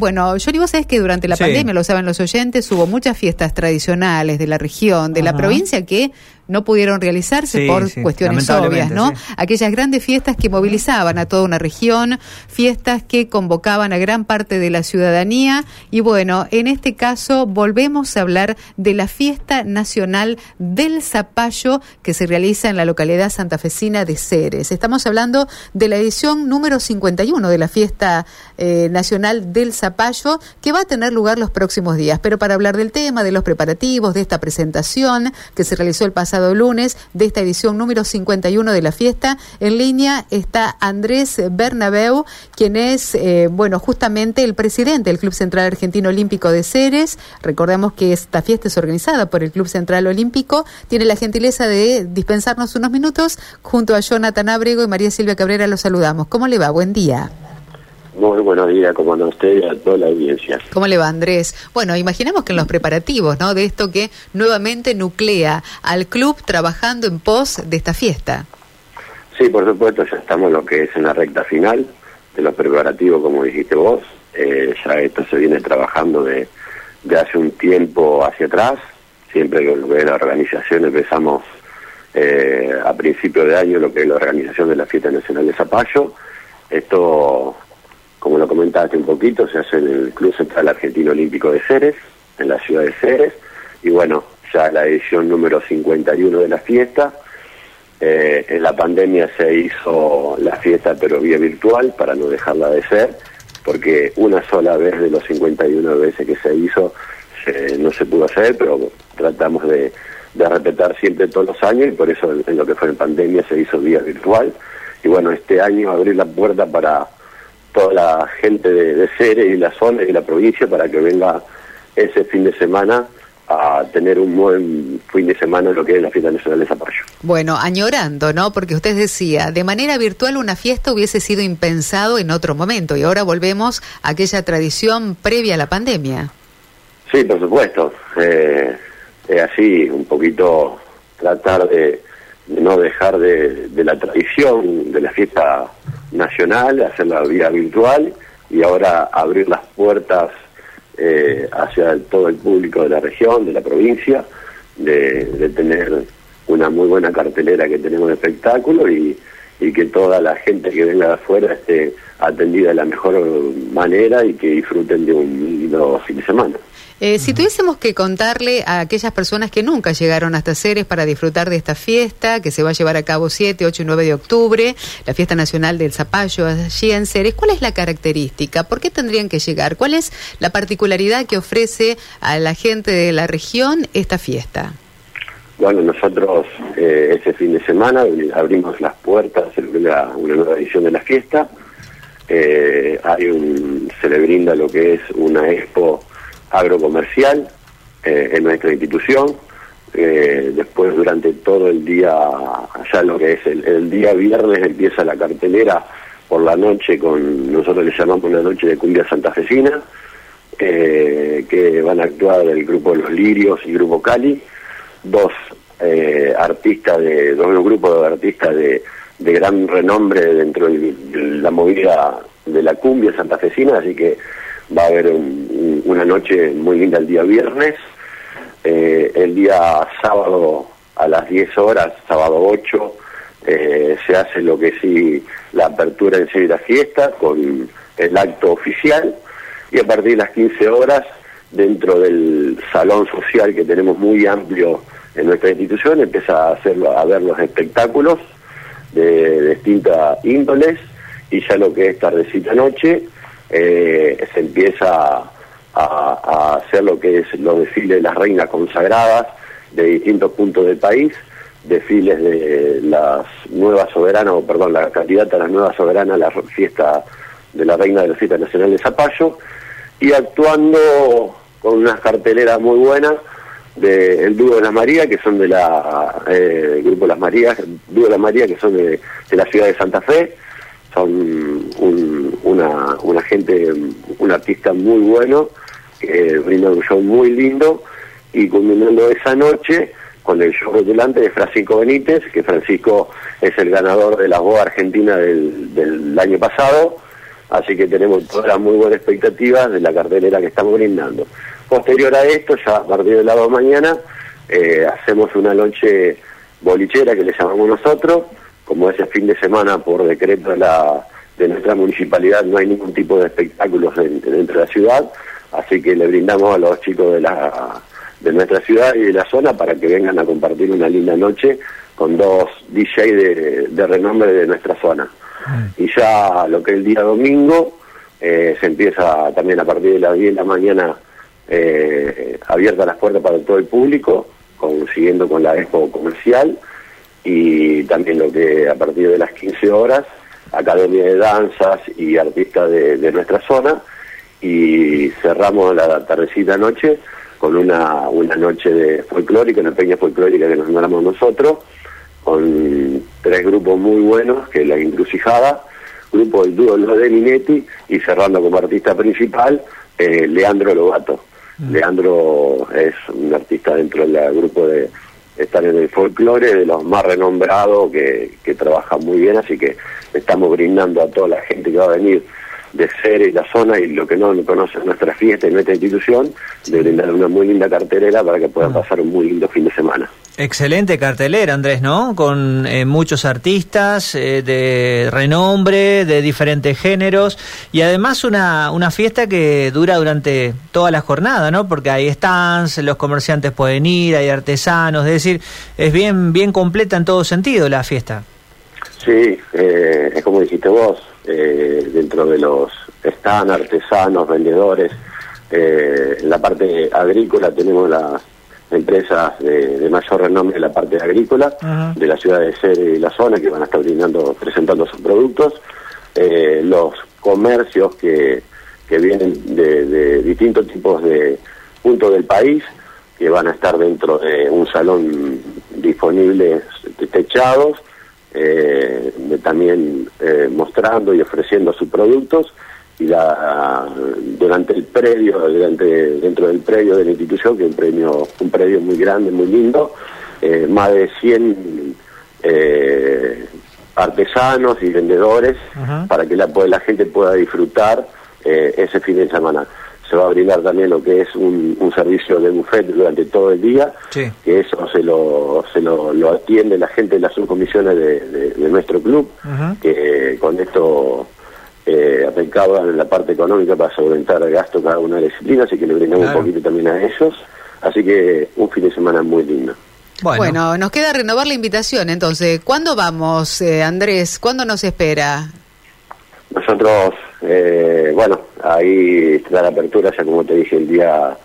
Bueno, Johnny, vos sabés que durante la pandemia, lo saben los oyentes, hubo muchas fiestas tradicionales de la región, de la provincia, que no pudieron realizarse por cuestiones obvias, ¿no? Aquellas grandes fiestas que movilizaban a toda una región, fiestas que convocaban a gran parte de la ciudadanía y bueno, en este caso volvemos a hablar de la fiesta nacional del zapallo que se realiza en la localidad santafesina de Ceres. Estamos hablando de la edición número 51 de la fiesta eh, nacional del zapallo que va a tener lugar los próximos días. Pero para hablar del tema, de los preparativos, de esta presentación que se realizó el pasado lunes de esta edición número 51 de la fiesta. En línea está Andrés Bernabeu, quien es, eh, bueno, justamente el presidente del Club Central Argentino Olímpico de Ceres. Recordemos que esta fiesta es organizada por el Club Central Olímpico. Tiene la gentileza de dispensarnos unos minutos. Junto a Jonathan Abrego y María Silvia Cabrera los saludamos. ¿Cómo le va? Buen día. Muy buenos días, como a usted y a toda la audiencia. ¿Cómo le va, Andrés? Bueno, imaginamos que en los preparativos, ¿no? De esto que nuevamente nuclea al club trabajando en pos de esta fiesta. Sí, por supuesto, ya estamos lo que es en la recta final de los preparativos, como dijiste vos. Eh, ya esto se viene trabajando de, de hace un tiempo hacia atrás. Siempre que lo que es la organización empezamos eh, a principio de año, lo que es la organización de la Fiesta Nacional de Zapallo. Esto como lo comentaste un poquito, se hace en el Club Central Argentino Olímpico de Ceres, en la ciudad de Ceres, y bueno, ya la edición número 51 de la fiesta. Eh, en la pandemia se hizo la fiesta pero vía virtual para no dejarla de ser, porque una sola vez de los 51 veces que se hizo no se pudo hacer, pero tratamos de, de respetar siempre todos los años y por eso en, lo que fue en pandemia se hizo vía virtual. Y bueno, este año abrir la puerta para toda la gente de, de Ceres y la zona y la provincia para que venga ese fin de semana a tener un buen fin de semana en lo que es la fiesta nacional de Zapallo. Bueno, añorando, ¿no? Porque usted decía, de manera virtual una fiesta hubiese sido impensado en otro momento y ahora volvemos a aquella tradición previa a la pandemia. Sí, por supuesto. Eh, es así, un poquito tratar de, no dejar de, de la tradición de la fiesta nacional, hacerla vía virtual y ahora abrir las puertas eh, hacia todo el público de la región, de la provincia, de, tener una muy buena cartelera que tenemos de espectáculo y, y que toda la gente que venga de afuera esté atendida de la mejor manera y que disfruten de un lindo fin de semana. Eh, si tuviésemos que contarle a aquellas personas que nunca llegaron hasta Ceres para disfrutar de esta fiesta, que se va a llevar a cabo 7, 8 y 9 de octubre, la fiesta nacional del zapallo allí en Ceres, ¿cuál es la característica? ¿Por qué tendrían que llegar? ¿Cuál es la particularidad que ofrece a la gente de la región esta fiesta? Bueno, nosotros eh, ese fin de semana abrimos las puertas, una, una nueva edición de la fiesta. Eh, hay un, se le brinda lo que es una expo agrocomercial eh, en nuestra institución. Eh, después durante todo el día, ya lo que es el, día viernes empieza la cartelera por la noche con, nosotros le llamamos la noche de cumbia santafesina, eh, que van a actuar el grupo Los Lirios y Grupo Cali, dos eh, artistas de, dos grupos de artistas de, de gran renombre dentro de la movida de la cumbia santafesina, así que va a haber una noche muy linda el día viernes, eh, el día sábado a las 10 horas, sábado 8, eh, se hace lo que sí la apertura en sí de la fiesta con el acto oficial. Y a partir de las 15 horas dentro del salón social que tenemos muy amplio en nuestra institución empieza a, hacer, a ver los espectáculos de distintas índoles y ya lo que es tardecita noche eh, se empieza a, hacer lo que es los desfiles de las reinas consagradas de distintos puntos del país, desfiles de las nuevas soberanas, o perdón, la candidata a las nuevas soberanas la fiesta de la reina de la fiesta nacional de Zapallo, y actuando con unas carteleras muy buenas del dúo de las Marías, que son de la eh, grupo Las Marías, dúo de las Marías, que son de la ciudad de Santa Fe, son una, una gente, un artista muy bueno, que un show muy lindo, y culminando esa noche con el show delante de Francisco Benítez, que Francisco es el ganador de la voz argentina del, año pasado, así que tenemos todas muy buenas expectativas de la cartelera que estamos brindando. Posterior a esto, ya a partir del lado de mañana, eh, hacemos una noche bolichera que le llamamos nosotros, como ese fin de semana por decreto de, la, de nuestra municipalidad no hay ningún tipo de espectáculos dentro de la ciudad, así que le brindamos a los chicos de la de nuestra ciudad y de la zona para que vengan a compartir una linda noche con dos DJ de, renombre de nuestra zona. Mm. Y ya lo que es el día domingo, eh, se empieza también a partir de las 10 de la mañana eh, abierta las puertas para todo el público, siguiendo con la expo comercial, y también lo que a partir de las 15 horas, academia de danzas y artistas de, de nuestra zona, y cerramos la tardecita noche con una, una noche de folclórica, una peña folclórica que nos mandamos nosotros, con tres grupos muy buenos, que es La Encrucijada, grupo del dúo Lo de Minetti, y cerrando como artista principal, eh, Leandro Lobato. Mm. Leandro es un artista dentro del grupo de estar en el folclore, de los más renombrados, que, que trabaja muy bien, así que estamos brindando a toda la gente que va a venir de ser y la zona y lo que no conoce nuestra fiesta y nuestra institución, de brindar una muy linda cartelera para que puedan pasar un muy lindo fin de semana. Excelente cartelera, Andrés, ¿no? Con eh, muchos artistas eh, de renombre, de diferentes géneros y además una, una fiesta que dura durante toda la jornada, ¿no? Porque hay stands, los comerciantes pueden ir, hay artesanos, es decir, es bien, bien completa en todo sentido la fiesta. Sí, eh, es como dijiste vos, eh, dentro de los están artesanos, vendedores. Eh, en la parte agrícola tenemos las empresas de, mayor renombre en la parte agrícola de la ciudad de Ser y la zona que van a estar brindando, presentando sus productos. Eh, los comercios que, que vienen de, de distintos tipos de puntos del país que van a estar dentro de un salón disponible techados eh, también eh, mostrando y ofreciendo sus productos la, durante el predio, durante, dentro del predio de la institución, que es un, premio, un predio muy grande, muy lindo, eh, más de 100 eh, artesanos y vendedores para que la, la gente pueda disfrutar ese fin de semana. Se va a brindar también lo que es un, servicio de buffet durante todo el día, que eso se lo, se lo, atiende la gente de las subcomisiones de, nuestro club, que con esto eh, en la parte económica para solventar el gasto cada una de las disciplinas, así que le brindamos un poquito también a ellos, así que un fin de semana muy lindo. Bueno. nos queda renovar la invitación, entonces, ¿cuándo vamos, eh, Andrés? ¿Cuándo nos espera? Nosotros, eh, bueno, ahí está la apertura, ya como te dije, el día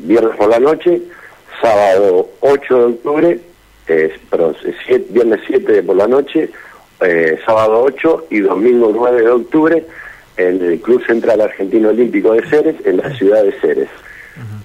viernes por la noche, sábado 8 de octubre, eh, perdón, viernes 7 por la noche, eh, sábado 8 y domingo 9 de octubre en el Club Central Argentino Olímpico de Ceres, en la ciudad de Ceres.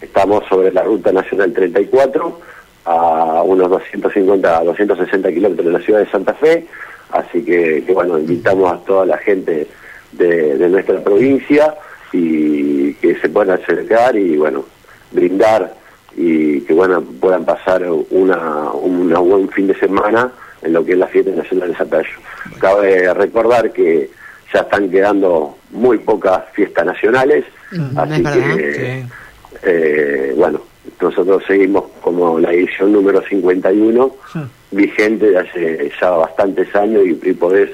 Estamos sobre la Ruta Nacional 34, a unos 250, 260 kilómetros de la ciudad de Santa Fe, así que, que bueno, invitamos a toda la gente de, nuestra provincia y que se puedan acercar y bueno, brindar y que bueno puedan pasar una, un buen fin de semana en lo que es la fiesta nacional de Zapallo. Cabe recordar que ya están quedando muy pocas fiestas nacionales, mm, así que eh, bueno, nosotros seguimos como la edición número 51, vigente de hace ya bastantes años y, y poder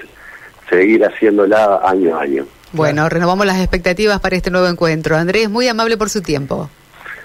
seguir haciéndola año a año. Bueno, renovamos las expectativas para este nuevo encuentro. Andrés, muy amable por su tiempo.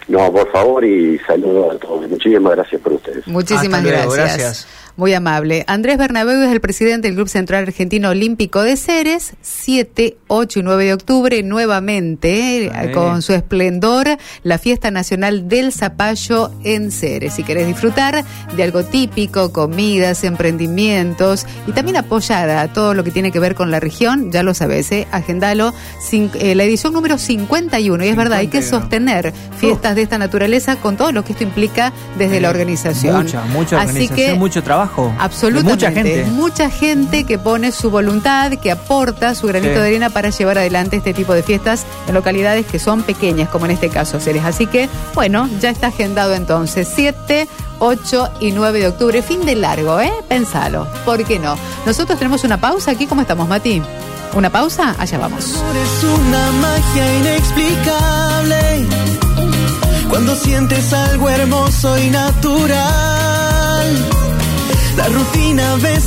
No, por favor y saludo a todos. Muchísimas gracias por ustedes. Muchísimas gracias. Muy amable. Andrés Bernabéu es el presidente del Club Central Argentino Olímpico de Ceres, 7, 8 y 9 de octubre, nuevamente, eh, con su esplendor, la fiesta nacional del zapallo en Ceres. Si querés disfrutar de algo típico, comidas, emprendimientos y también apoyar a todo lo que tiene que ver con la región, ya lo sabes, eh, agendalo, eh, la edición número 51. Y es verdad, hay que sostener fiestas de esta naturaleza con todo lo que esto implica desde la organización. Mucha, mucha organización, mucho trabajo Absolutamente. Mucha gente. Mucha gente que pone su voluntad, que aporta su granito de arena para llevar adelante este tipo de fiestas en localidades que son pequeñas, como en este caso Ceres. Así que, bueno, ya está agendado entonces 7, 8 y 9 de octubre. Fin de largo, ¿eh? Pensalo. ¿Por qué no? Nosotros tenemos una pausa aquí. ¿Cómo estamos, Mati? Una pausa, allá vamos. Es una magia inexplicable cuando sientes algo hermoso y natural. La rutina a veces